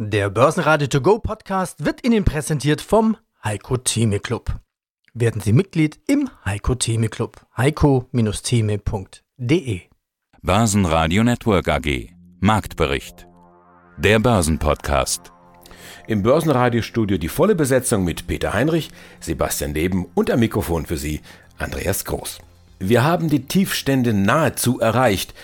Der Börsenradio To Go Podcast wird Ihnen präsentiert vom Heiko Theme Club. Werden Sie Mitglied im Heiko Theme Club. heiko-theme.de Börsenradio Network AG Marktbericht Der Börsenpodcast Im Börsenradiostudio die volle Besetzung mit Peter Heinrich, Sebastian Leben und am Mikrofon für Sie Andreas Groß. Wir haben die Tiefstände nahezu erreicht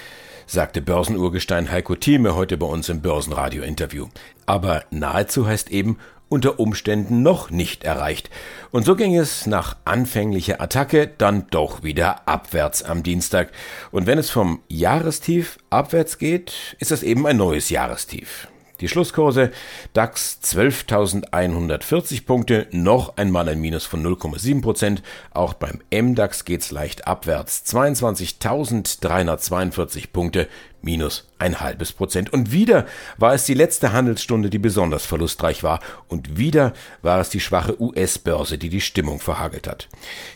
sagte Börsenurgestein Heiko Thieme heute bei uns im Börsenradio-Interview. Aber nahezu heißt eben unter Umständen noch nicht erreicht. Und so ging es nach anfänglicher Attacke dann doch wieder abwärts am Dienstag. Und wenn es vom Jahrestief abwärts geht, ist das eben ein neues Jahrestief. Die Schlusskurse DAX 12.140 Punkte, noch einmal ein Minus von 0,7 Prozent. Auch beim MDAX geht's leicht abwärts. 22.342 Punkte, minus ein halbes Prozent. Und wieder war es die letzte Handelsstunde, die besonders verlustreich war. Und wieder war es die schwache US-Börse, die die Stimmung verhagelt hat.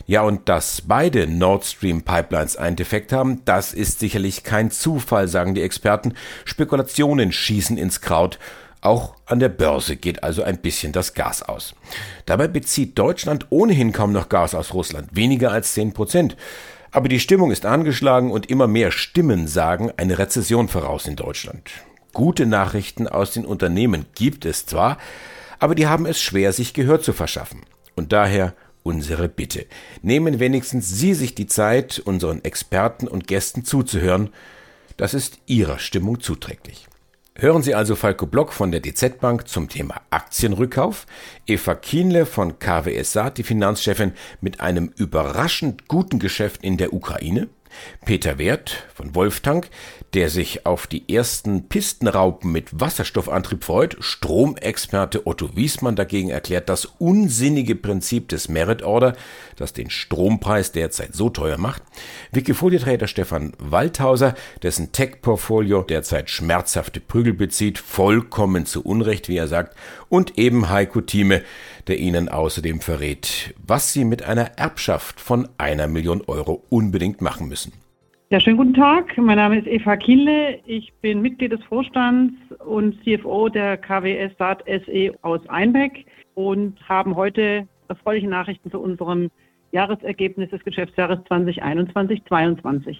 Ja, und dass beide Nord Stream Pipelines einen Defekt haben, das ist sicherlich kein Zufall, sagen die Experten. Spekulationen schießen ins Kraut. Auch an der Börse geht also ein bisschen das Gas aus. Dabei bezieht Deutschland ohnehin kaum noch Gas aus Russland, weniger als 10 Prozent. Aber die Stimmung ist angeschlagen und immer mehr Stimmen sagen eine Rezession voraus in Deutschland. Gute Nachrichten aus den Unternehmen gibt es zwar, aber die haben es schwer, sich Gehör zu verschaffen. Und daher unsere Bitte. Nehmen wenigstens Sie sich die Zeit, unseren Experten und Gästen zuzuhören. Das ist Ihrer Stimmung zuträglich. Hören Sie also Falco Block von der DZ Bank zum Thema Aktienrückkauf, Eva Kienle von KWS Saat, die Finanzchefin, mit einem überraschend guten Geschäft in der Ukraine, Peter Wert von Wolftank, der sich auf die ersten Pistenraupen mit Wasserstoffantrieb freut. Stromexperte Otto Wiesmann dagegen erklärt das unsinnige Prinzip des Merit Order, das den Strompreis derzeit so teuer macht. Wikifolio-Trader Stefan Waldhauser, dessen Tech-Portfolio derzeit schmerzhafte Prügel bezieht, vollkommen zu Unrecht, wie er sagt. Und eben Heiko Thieme, der Ihnen außerdem verrät, was Sie mit einer Erbschaft von einer Million Euro unbedingt machen müssen. Ja, schönen guten Tag. Mein Name ist Eva Kienle. Ich bin Mitglied des Vorstands und CFO der KWS Saat SE aus Einbeck und haben heute erfreuliche Nachrichten zu unserem Jahresergebnis des Geschäftsjahres 2021-22.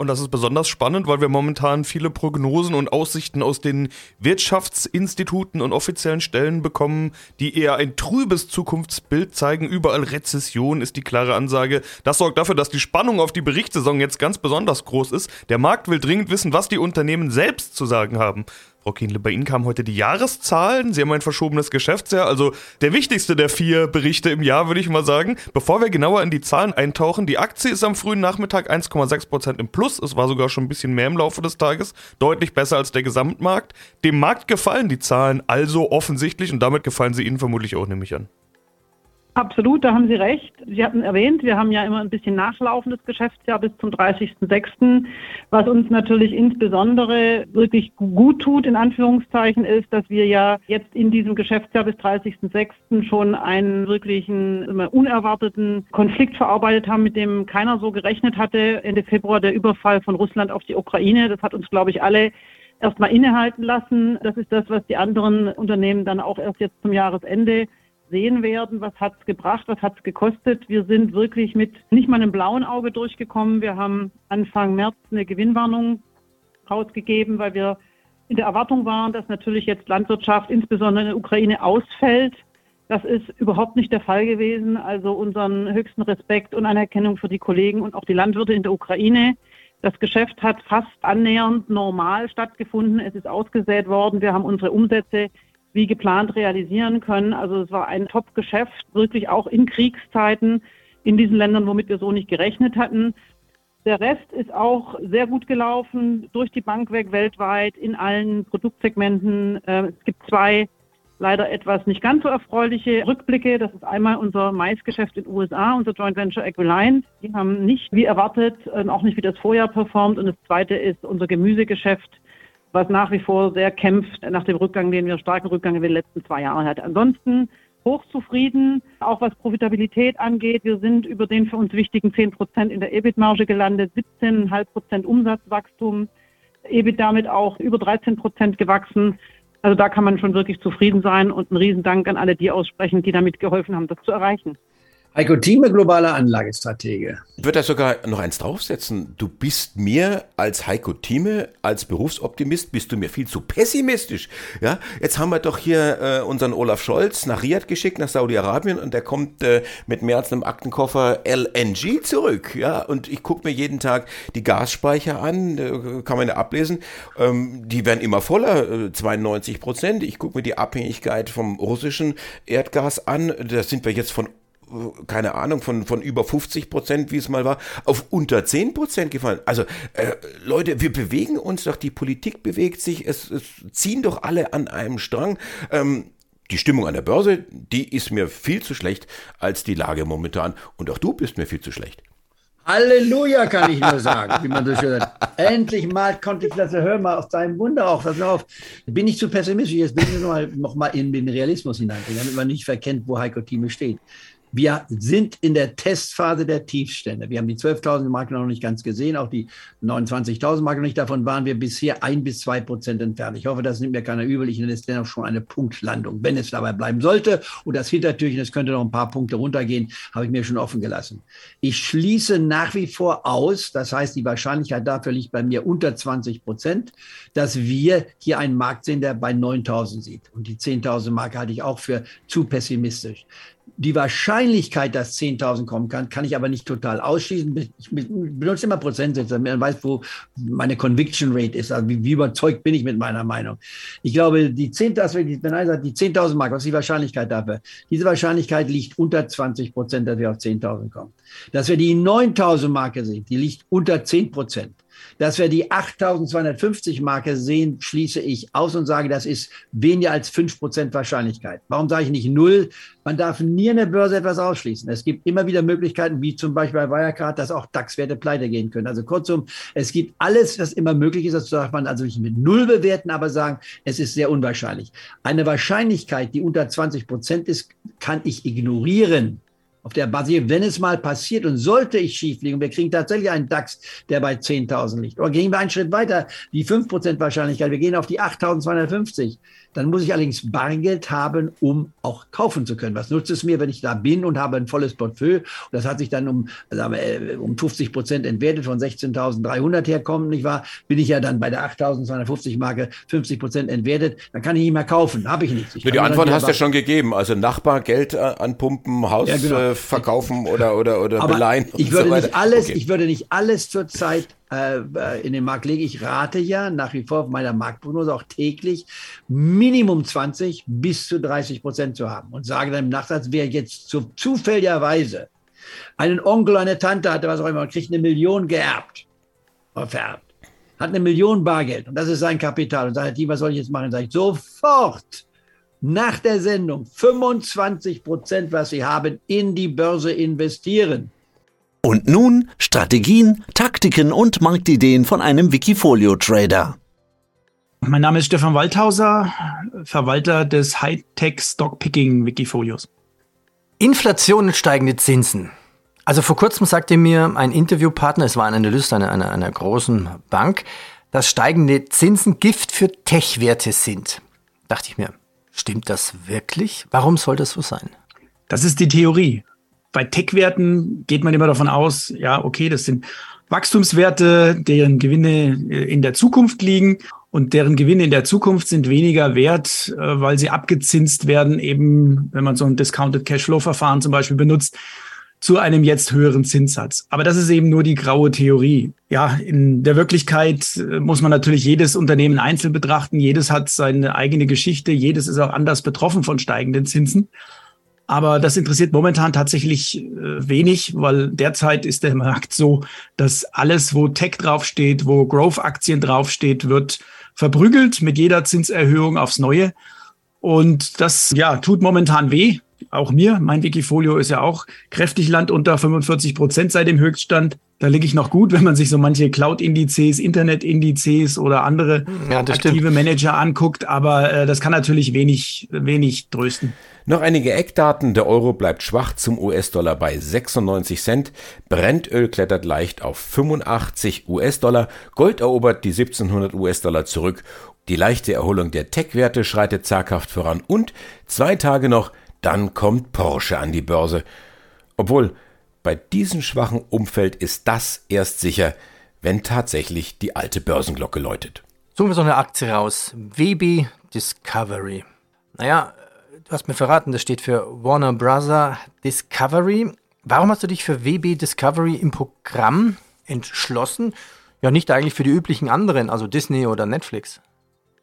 Und das ist besonders spannend, weil wir momentan viele Prognosen und Aussichten aus den Wirtschaftsinstituten und offiziellen Stellen bekommen, die eher ein trübes Zukunftsbild zeigen. Überall Rezession ist die klare Ansage. Das sorgt dafür, dass die Spannung auf die Berichtssaison jetzt ganz besonders groß ist. Der Markt will dringend wissen, was die Unternehmen selbst zu sagen haben. Frau Kienle, bei Ihnen kamen heute die Jahreszahlen. Sie haben ein verschobenes Geschäftsjahr, also der wichtigste der vier Berichte im Jahr, würde ich mal sagen. Bevor wir genauer in die Zahlen eintauchen, die Aktie ist am frühen Nachmittag 1,6% im Plus. Es war sogar schon ein bisschen mehr im Laufe des Tages. Deutlich besser als der Gesamtmarkt. Dem Markt gefallen die Zahlen also offensichtlich und damit gefallen sie Ihnen vermutlich auch, nehme ich an. Absolut, da haben Sie recht. Sie hatten erwähnt, wir haben ja immer ein bisschen nachlaufendes Geschäftsjahr bis zum 30.06. Was uns natürlich insbesondere wirklich gut tut, in Anführungszeichen, ist, dass wir ja jetzt in diesem Geschäftsjahr bis 30.06. schon einen wirklichen unerwarteten Konflikt verarbeitet haben, mit dem keiner so gerechnet hatte. Ende Februar der Überfall von Russland auf die Ukraine. Das hat uns, glaube ich, alle erstmal innehalten lassen. Das ist das, was die anderen Unternehmen dann auch erst jetzt zum Jahresende sehen werden, was hat es gebracht, was hat es gekostet. Wir sind wirklich mit nicht mal einem blauen Auge durchgekommen. Wir haben Anfang März eine Gewinnwarnung rausgegeben, weil wir in der Erwartung waren, dass natürlich jetzt Landwirtschaft, insbesondere in der Ukraine, ausfällt. Das ist überhaupt nicht der Fall gewesen. Also unseren höchsten Respekt und Anerkennung für die Kollegen und auch die Landwirte in der Ukraine. Das Geschäft hat fast annähernd normal stattgefunden. Es ist ausgesät worden. Wir haben unsere Umsätze wie geplant realisieren können. Also es war ein Top-Geschäft, wirklich auch in Kriegszeiten in diesen Ländern, womit wir so nicht gerechnet hatten. Der Rest ist auch sehr gut gelaufen, durch die Bank weg weltweit, in allen Produktsegmenten. Ähm, es gibt zwei leider etwas nicht ganz so erfreuliche Rückblicke. Das ist einmal unser Maisgeschäft in den USA, unser Joint Venture Equiliant. Die haben nicht wie erwartet, auch nicht wie das Vorjahr performt. Und das zweite ist unser Gemüsegeschäft was nach wie vor sehr kämpft nach dem Rückgang, den wir starken Rückgang in den letzten zwei Jahren hatten. Ansonsten hochzufrieden, auch was Profitabilität angeht. Wir sind über den für uns wichtigen 10 Prozent in der EBIT-Marge gelandet, 17,5 Prozent Umsatzwachstum, EBIT damit auch über 13 Prozent gewachsen. Also da kann man schon wirklich zufrieden sein und einen Riesendank an alle die aussprechen, die damit geholfen haben, das zu erreichen. Heiko Thieme, globaler Anlagestratege. Ich würde da sogar noch eins draufsetzen. Du bist mir als Heiko Thieme, als Berufsoptimist, bist du mir viel zu pessimistisch. Ja, jetzt haben wir doch hier äh, unseren Olaf Scholz nach Riyadh geschickt, nach Saudi-Arabien und der kommt äh, mit mehr als einem Aktenkoffer LNG zurück. Ja, und ich gucke mir jeden Tag die Gasspeicher an, äh, kann man ja ablesen. Ähm, die werden immer voller, 92 äh, Prozent. Ich gucke mir die Abhängigkeit vom russischen Erdgas an. Da sind wir jetzt von keine Ahnung, von, von über 50 Prozent, wie es mal war, auf unter 10 Prozent gefallen. Also äh, Leute, wir bewegen uns doch, die Politik bewegt sich, es, es ziehen doch alle an einem Strang. Ähm, die Stimmung an der Börse, die ist mir viel zu schlecht als die Lage momentan. Und auch du bist mir viel zu schlecht. Halleluja, kann ich nur sagen, wie man so schön sagt. Endlich mal konnte ich das, hör mal auf deinem Wunder auf, pass auf. Bin ich zu pessimistisch, jetzt bin ich noch mal, noch mal in den Realismus hineinbringen, damit man nicht verkennt, wo Heiko Thieme steht. Wir sind in der Testphase der Tiefstände. Wir haben die 12.000 Marke noch nicht ganz gesehen, auch die 29.000 Marke noch nicht. Davon waren wir bisher ein bis zwei Prozent entfernt. Ich hoffe, das nimmt mir keiner übel. Ich nenne es dennoch schon eine Punktlandung. Wenn es dabei bleiben sollte und das Hintertürchen, es könnte noch ein paar Punkte runtergehen, habe ich mir schon offen gelassen. Ich schließe nach wie vor aus, das heißt, die Wahrscheinlichkeit dafür liegt bei mir unter 20 Prozent, dass wir hier einen Markt sehen, der bei 9.000 sieht. Und die 10.000 Marke halte ich auch für zu pessimistisch. Die Wahrscheinlichkeit, dass 10.000 kommen kann, kann ich aber nicht total ausschließen. Ich benutze immer Prozentsätze, damit man weiß, wo meine Conviction Rate ist. Also wie, wie überzeugt bin ich mit meiner Meinung. Ich glaube, die 10.000, wenn einer sagt, die 10.000 Mark, was ist die Wahrscheinlichkeit dafür? Diese Wahrscheinlichkeit liegt unter 20 Prozent, dass wir auf 10.000 kommen. Dass wir die 9.000 Marke sehen, die liegt unter 10 Prozent. Dass wir die 8250 Marke sehen, schließe ich aus und sage, das ist weniger als 5% Wahrscheinlichkeit. Warum sage ich nicht null? Man darf nie in der Börse etwas ausschließen. Es gibt immer wieder Möglichkeiten, wie zum Beispiel bei Wirecard, dass auch DAX-Werte pleite gehen können. Also kurzum, es gibt alles, was immer möglich ist. Das darf man also nicht mit null bewerten, aber sagen, es ist sehr unwahrscheinlich. Eine Wahrscheinlichkeit, die unter 20 Prozent ist, kann ich ignorieren auf der Basis, wenn es mal passiert und sollte ich schief liegen, wir kriegen tatsächlich einen DAX, der bei 10.000 liegt. Oder gehen wir einen Schritt weiter, die 5% Wahrscheinlichkeit, wir gehen auf die 8.250. Dann muss ich allerdings Bargeld haben, um auch kaufen zu können. Was nutzt es mir, wenn ich da bin und habe ein volles Portfolio? Und das hat sich dann um, sagen wir, äh, um 50 Prozent entwertet, von 16.300 herkommen, nicht wahr? Bin ich ja dann bei der 8.250 Marke 50 Prozent entwertet, dann kann ich nicht mehr kaufen. Habe ich nichts. Ich die Antwort hast du ja schon gegeben. Also Nachbar, Geld äh, anpumpen, Haus ja, genau. äh, verkaufen oder, oder, oder Aber beleihen. Ich würde, so nicht alles, okay. ich würde nicht alles zurzeit äh, äh, in den Markt lege. Ich rate ja nach wie vor auf meiner Marktprognose auch täglich Minimum 20 bis zu 30 Prozent zu haben und sage dann im Nachsatz, wer jetzt zu, zufälligerweise einen Onkel, eine Tante hatte, was auch immer, kriegt eine Million geerbt, vererbt, hat eine Million Bargeld und das ist sein Kapital und sagt, die, was soll ich jetzt machen? Sage ich, sofort nach der Sendung 25 Prozent, was Sie haben, in die Börse investieren. Und nun Strategien, Taktiken und Marktideen von einem Wikifolio-Trader. Mein Name ist Stefan Waldhauser, Verwalter des Hightech Stockpicking Wikifolios. Inflation und steigende Zinsen. Also vor kurzem sagte mir ein Interviewpartner, es war ein Analyst einer, einer, einer großen Bank, dass steigende Zinsen Gift für Tech-Werte sind. Dachte ich mir, stimmt das wirklich? Warum soll das so sein? Das ist die Theorie bei Tech-Werten geht man immer davon aus, ja, okay, das sind Wachstumswerte, deren Gewinne äh, in der Zukunft liegen und deren Gewinne in der Zukunft sind weniger wert, äh, weil sie abgezinst werden, eben wenn man so ein Discounted Cashflow-Verfahren zum Beispiel benutzt, zu einem jetzt höheren Zinssatz. Aber das ist eben nur die graue Theorie. Ja, in der Wirklichkeit äh, muss man natürlich jedes Unternehmen einzeln betrachten. Jedes hat seine eigene Geschichte. Jedes ist auch anders betroffen von steigenden Zinsen. Aber das interessiert momentan tatsächlich äh, wenig, weil derzeit ist der Markt so, dass alles, wo Tech draufsteht, wo Growth-Aktien draufsteht, wird verprügelt mit jeder Zinserhöhung aufs Neue. Und das, ja, tut momentan weh. Auch mir. Mein Wikifolio ist ja auch kräftig Land unter 45 Prozent seit dem Höchststand. Da liege ich noch gut, wenn man sich so manche Cloud-Indizes, Internet-Indizes oder andere ja, aktive stimmt. Manager anguckt. Aber äh, das kann natürlich wenig, wenig trösten. Noch einige Eckdaten. Der Euro bleibt schwach zum US-Dollar bei 96 Cent. Brennöl klettert leicht auf 85 US-Dollar. Gold erobert die 1700 US-Dollar zurück Die leichte Erholung der Tech-Werte schreitet zaghaft voran und zwei Tage noch, dann kommt Porsche an die Börse. Obwohl, bei diesem schwachen Umfeld ist das erst sicher, wenn tatsächlich die alte Börsenglocke läutet. Suchen wir so eine Aktie raus. WB Discovery. Naja, du hast mir verraten, das steht für Warner Brother Discovery. Warum hast du dich für WB Discovery im Programm entschlossen? Ja, nicht eigentlich für die üblichen anderen, also Disney oder Netflix.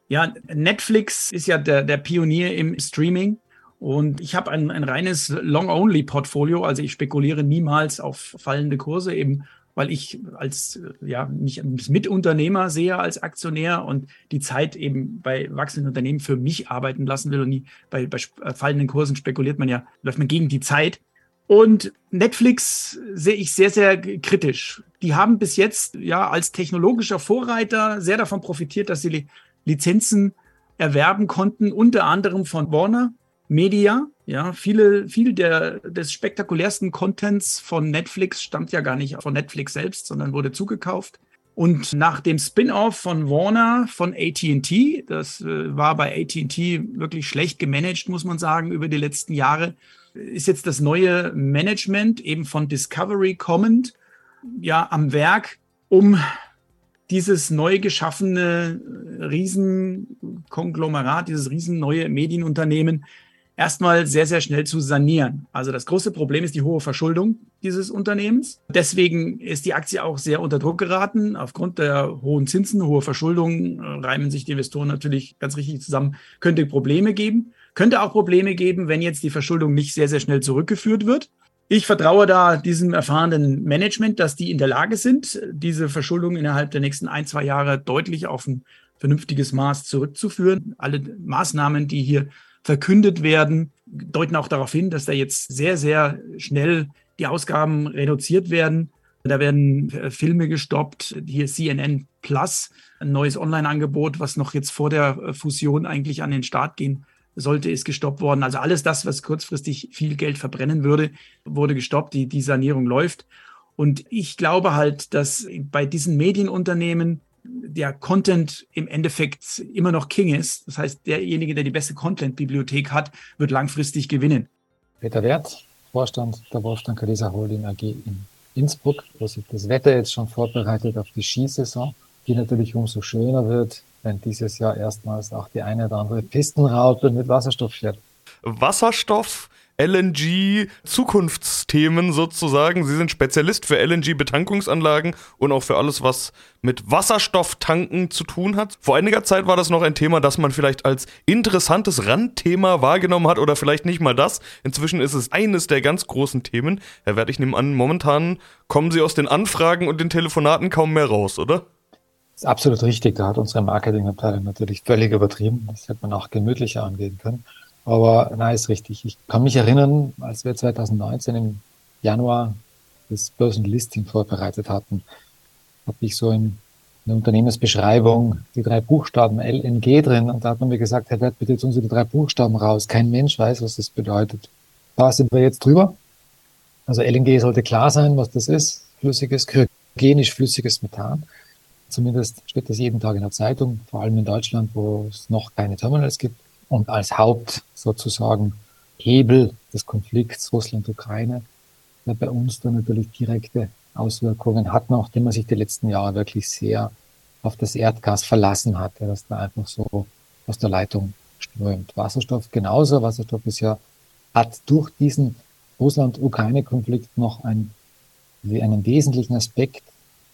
Ja, Netflix ist ja der, der Pionier im Streaming. Und ich habe ein, ein reines Long-Only-Portfolio, also ich spekuliere niemals auf fallende Kurse, eben weil ich als ja mich als Mitunternehmer sehe als Aktionär und die Zeit eben bei wachsenden Unternehmen für mich arbeiten lassen will und nie bei, bei fallenden Kursen spekuliert man ja, läuft man gegen die Zeit. Und Netflix sehe ich sehr, sehr kritisch. Die haben bis jetzt ja als technologischer Vorreiter sehr davon profitiert, dass sie Lizenzen erwerben konnten, unter anderem von Warner Media. Ja, viele, viel der, des spektakulärsten Contents von Netflix stammt ja gar nicht von Netflix selbst, sondern wurde zugekauft. Und nach dem Spin-off von Warner von AT&T, das äh, war bei AT&T wirklich schlecht gemanagt, muss man sagen, über die letzten Jahre, ist jetzt das neue Management eben von Discovery kommend ja am Werk, um dieses neu geschaffene Riesenkonglomerat, dieses riesen neue Medienunternehmen erstmal sehr, sehr schnell zu sanieren. Also das große Problem ist die hohe Verschuldung dieses Unternehmens. Deswegen ist die Aktie auch sehr unter Druck geraten. Aufgrund der hohen Zinsen, hohe Verschuldung äh, reimen sich die Investoren natürlich ganz richtig zusammen. Könnte Probleme geben. Könnte auch Probleme geben, wenn jetzt die Verschuldung nicht sehr, sehr schnell zurückgeführt wird. Ich vertraue da diesem erfahrenen Management, dass die in der Lage sind, diese Verschuldung innerhalb der nächsten ein, zwei Jahre deutlich auf ein vernünftiges Maß zurückzuführen. Alle Maßnahmen, die hier verkündet werden, deuten auch darauf hin, dass da jetzt sehr, sehr schnell die Ausgaben reduziert werden. Da werden äh, Filme gestoppt. Hier CNN Plus, ein neues Online-Angebot, was noch jetzt vor der äh, Fusion eigentlich an den Start gehen sollte, ist gestoppt worden. Also alles das, was kurzfristig viel Geld verbrennen würde, wurde gestoppt. Die, die Sanierung läuft. Und ich glaube halt, dass bei diesen Medienunternehmen der Content im Endeffekt immer noch King ist. Das heißt, derjenige, der die beste Content-Bibliothek hat, wird langfristig gewinnen. Peter Wert, Vorstand der Wolfgang Kaleser Holding AG in Innsbruck, wo sich das Wetter jetzt schon vorbereitet auf die Skisaison, die natürlich umso schöner wird, wenn dieses Jahr erstmals auch die eine oder andere Pistenraute mit Wasserstoff fährt. Wasserstoff LNG Zukunftsthemen sozusagen. Sie sind Spezialist für LNG Betankungsanlagen und auch für alles, was mit Wasserstofftanken zu tun hat. Vor einiger Zeit war das noch ein Thema, das man vielleicht als interessantes Randthema wahrgenommen hat oder vielleicht nicht mal das. Inzwischen ist es eines der ganz großen Themen. Herr Wert, ich nehme an, momentan kommen Sie aus den Anfragen und den Telefonaten kaum mehr raus, oder? Das ist absolut richtig. Da hat unsere Marketingabteilung natürlich völlig übertrieben. Das hätte man auch gemütlicher angehen können. Aber nein, ist richtig. Ich kann mich erinnern, als wir 2019 im Januar das Börsenlisting vorbereitet hatten, habe ich so in der Unternehmensbeschreibung die drei Buchstaben LNG drin und da hat man mir gesagt, Herr Wert, bitte tun Sie die drei Buchstaben raus. Kein Mensch weiß, was das bedeutet. Da sind wir jetzt drüber. Also LNG sollte klar sein, was das ist. Flüssiges, kryogenisch flüssiges Methan. Zumindest steht das jeden Tag in der Zeitung, vor allem in Deutschland, wo es noch keine Terminals gibt und als Haupt sozusagen Hebel des Konflikts Russland-Ukraine, der bei uns dann natürlich direkte Auswirkungen hat, nachdem man sich die letzten Jahre wirklich sehr auf das Erdgas verlassen hatte, dass da einfach so aus der Leitung strömt. Wasserstoff genauso. Wasserstoff ist ja, hat durch diesen Russland-Ukraine-Konflikt noch ein, einen wesentlichen Aspekt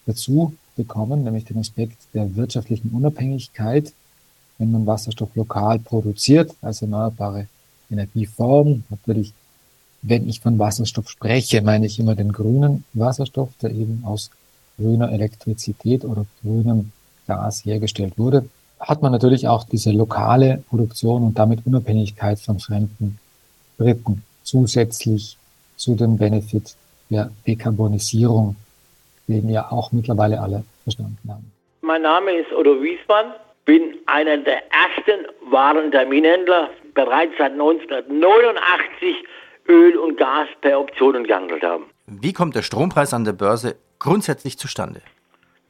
dazu bekommen, nämlich den Aspekt der wirtschaftlichen Unabhängigkeit wenn man Wasserstoff lokal produziert, als erneuerbare Energieform. Natürlich, wenn ich von Wasserstoff spreche, meine ich immer den grünen Wasserstoff, der eben aus grüner Elektrizität oder grünem Gas hergestellt wurde. Hat man natürlich auch diese lokale Produktion und damit Unabhängigkeit von fremden Dritten zusätzlich zu dem Benefit der Dekarbonisierung, den ja auch mittlerweile alle verstanden haben. Mein Name ist Otto Wiesmann bin einer der ersten Warenterminhändler, bereits seit 1989 Öl und Gas per Optionen gehandelt haben. Wie kommt der Strompreis an der Börse grundsätzlich zustande?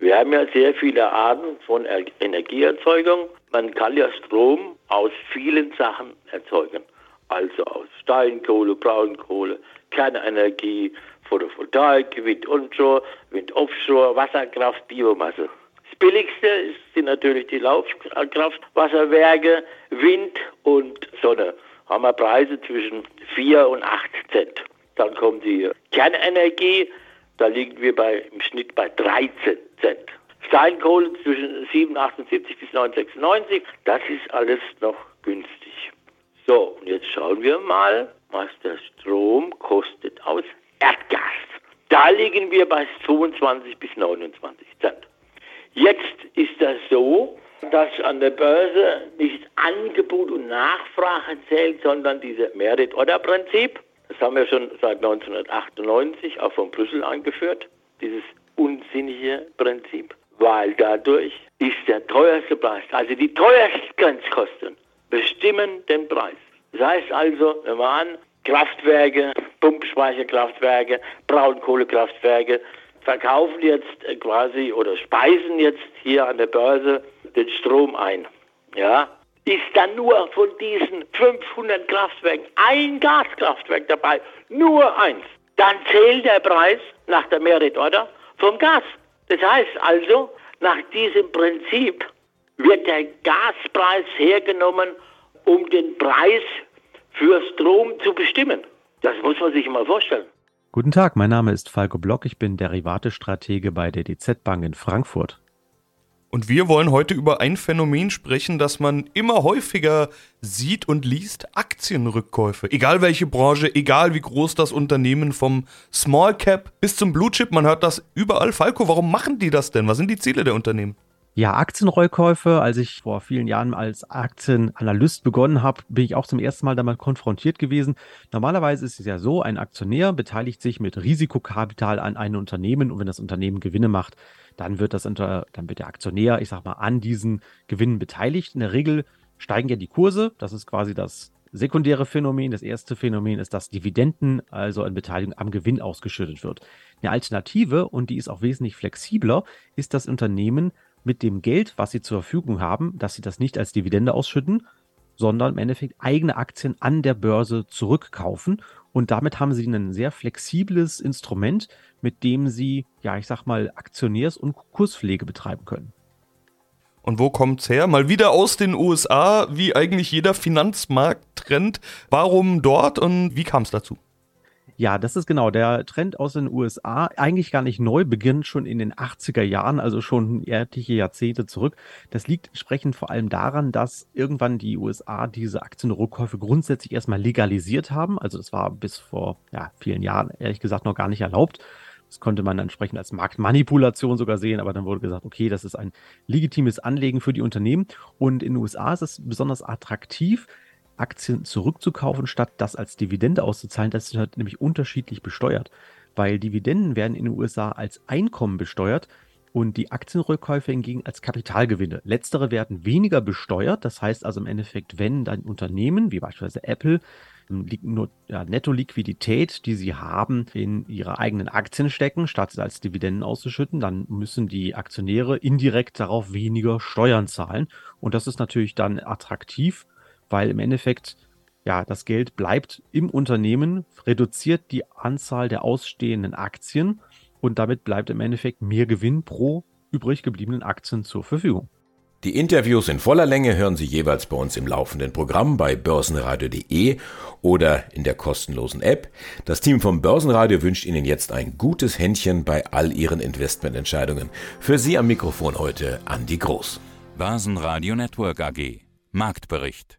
Wir haben ja sehr viele Arten von er Energieerzeugung. Man kann ja Strom aus vielen Sachen erzeugen. Also aus Steinkohle, Braunkohle, Kernenergie, Photovoltaik, Wind onshore, Wind offshore, Wasserkraft, Biomasse. Das billigste sind natürlich die Laufkraftwasserwerke, Wind und Sonne. Haben wir Preise zwischen 4 und 8 Cent. Dann kommt die Kernenergie, da liegen wir bei, im Schnitt bei 13 Cent. Steinkohle zwischen 778 bis 996, das ist alles noch günstig. So, und jetzt schauen wir mal, was der Strom kostet aus Erdgas. Da liegen wir bei 22 bis 29 Cent. Jetzt ist das so, dass an der Börse nicht Angebot und Nachfrage zählt, sondern dieses Merit-Order-Prinzip. Das haben wir schon seit 1998 auch von Brüssel angeführt, dieses unsinnige Prinzip, weil dadurch ist der teuerste Preis, also die teuersten Grenzkosten, bestimmen den Preis. Das heißt also, wenn wir an, Kraftwerke, Pumpspeicherkraftwerke, Braunkohlekraftwerke verkaufen jetzt äh, quasi oder speisen jetzt hier an der Börse den Strom ein. Ja, ist dann nur von diesen 500 Kraftwerken ein Gaskraftwerk dabei, nur eins. Dann zählt der Preis nach der Merit Order vom Gas. Das heißt also, nach diesem Prinzip wird der Gaspreis hergenommen, um den Preis für Strom zu bestimmen. Das muss man sich mal vorstellen. Guten Tag, mein Name ist Falco Block, ich bin Derivatestratege bei der DZ Bank in Frankfurt. Und wir wollen heute über ein Phänomen sprechen, das man immer häufiger sieht und liest, Aktienrückkäufe. Egal welche Branche, egal wie groß das Unternehmen, vom Small Cap bis zum Blue Chip, man hört das überall. Falco, warum machen die das denn? Was sind die Ziele der Unternehmen? Ja, Aktienreukäufe, als ich vor vielen Jahren als Aktienanalyst begonnen habe, bin ich auch zum ersten Mal damit konfrontiert gewesen. Normalerweise ist es ja so, ein Aktionär beteiligt sich mit Risikokapital an einem Unternehmen und wenn das Unternehmen Gewinne macht, dann wird das unter, dann wird der Aktionär, ich sag mal, an diesen Gewinnen beteiligt. In der Regel steigen ja die Kurse. Das ist quasi das sekundäre Phänomen. Das erste Phänomen ist, dass Dividenden, also eine Beteiligung am Gewinn ausgeschüttet wird. Eine Alternative, und die ist auch wesentlich flexibler, ist das Unternehmen mit dem Geld, was sie zur Verfügung haben, dass sie das nicht als Dividende ausschütten, sondern im Endeffekt eigene Aktien an der Börse zurückkaufen. Und damit haben sie ein sehr flexibles Instrument, mit dem sie, ja, ich sag mal, Aktionärs- und Kurspflege betreiben können. Und wo kommt's her? Mal wieder aus den USA, wie eigentlich jeder Finanzmarkttrend. Warum dort und wie kam es dazu? Ja, das ist genau der Trend aus den USA. Eigentlich gar nicht neu, beginnt schon in den 80er Jahren, also schon etliche Jahrzehnte zurück. Das liegt entsprechend vor allem daran, dass irgendwann die USA diese Aktienrückkäufe grundsätzlich erstmal legalisiert haben. Also das war bis vor ja, vielen Jahren ehrlich gesagt noch gar nicht erlaubt. Das konnte man entsprechend als Marktmanipulation sogar sehen, aber dann wurde gesagt, okay, das ist ein legitimes Anlegen für die Unternehmen. Und in den USA ist es besonders attraktiv, Aktien zurückzukaufen, statt das als Dividende auszuzahlen. Das ist halt nämlich unterschiedlich besteuert, weil Dividenden werden in den USA als Einkommen besteuert und die Aktienrückkäufe hingegen als Kapitalgewinne. Letztere werden weniger besteuert. Das heißt also im Endeffekt, wenn dein Unternehmen, wie beispielsweise Apple, nur ja, Netto-Liquidität, die sie haben, in ihre eigenen Aktien stecken, statt es als Dividenden auszuschütten, dann müssen die Aktionäre indirekt darauf weniger Steuern zahlen. Und das ist natürlich dann attraktiv weil im Endeffekt ja, das Geld bleibt im Unternehmen, reduziert die Anzahl der ausstehenden Aktien und damit bleibt im Endeffekt mehr Gewinn pro übrig gebliebenen Aktien zur Verfügung. Die Interviews in voller Länge hören Sie jeweils bei uns im laufenden Programm bei börsenradio.de oder in der kostenlosen App. Das Team vom Börsenradio wünscht Ihnen jetzt ein gutes Händchen bei all Ihren Investmententscheidungen. Für Sie am Mikrofon heute Andi Groß. Börsenradio Network AG. Marktbericht.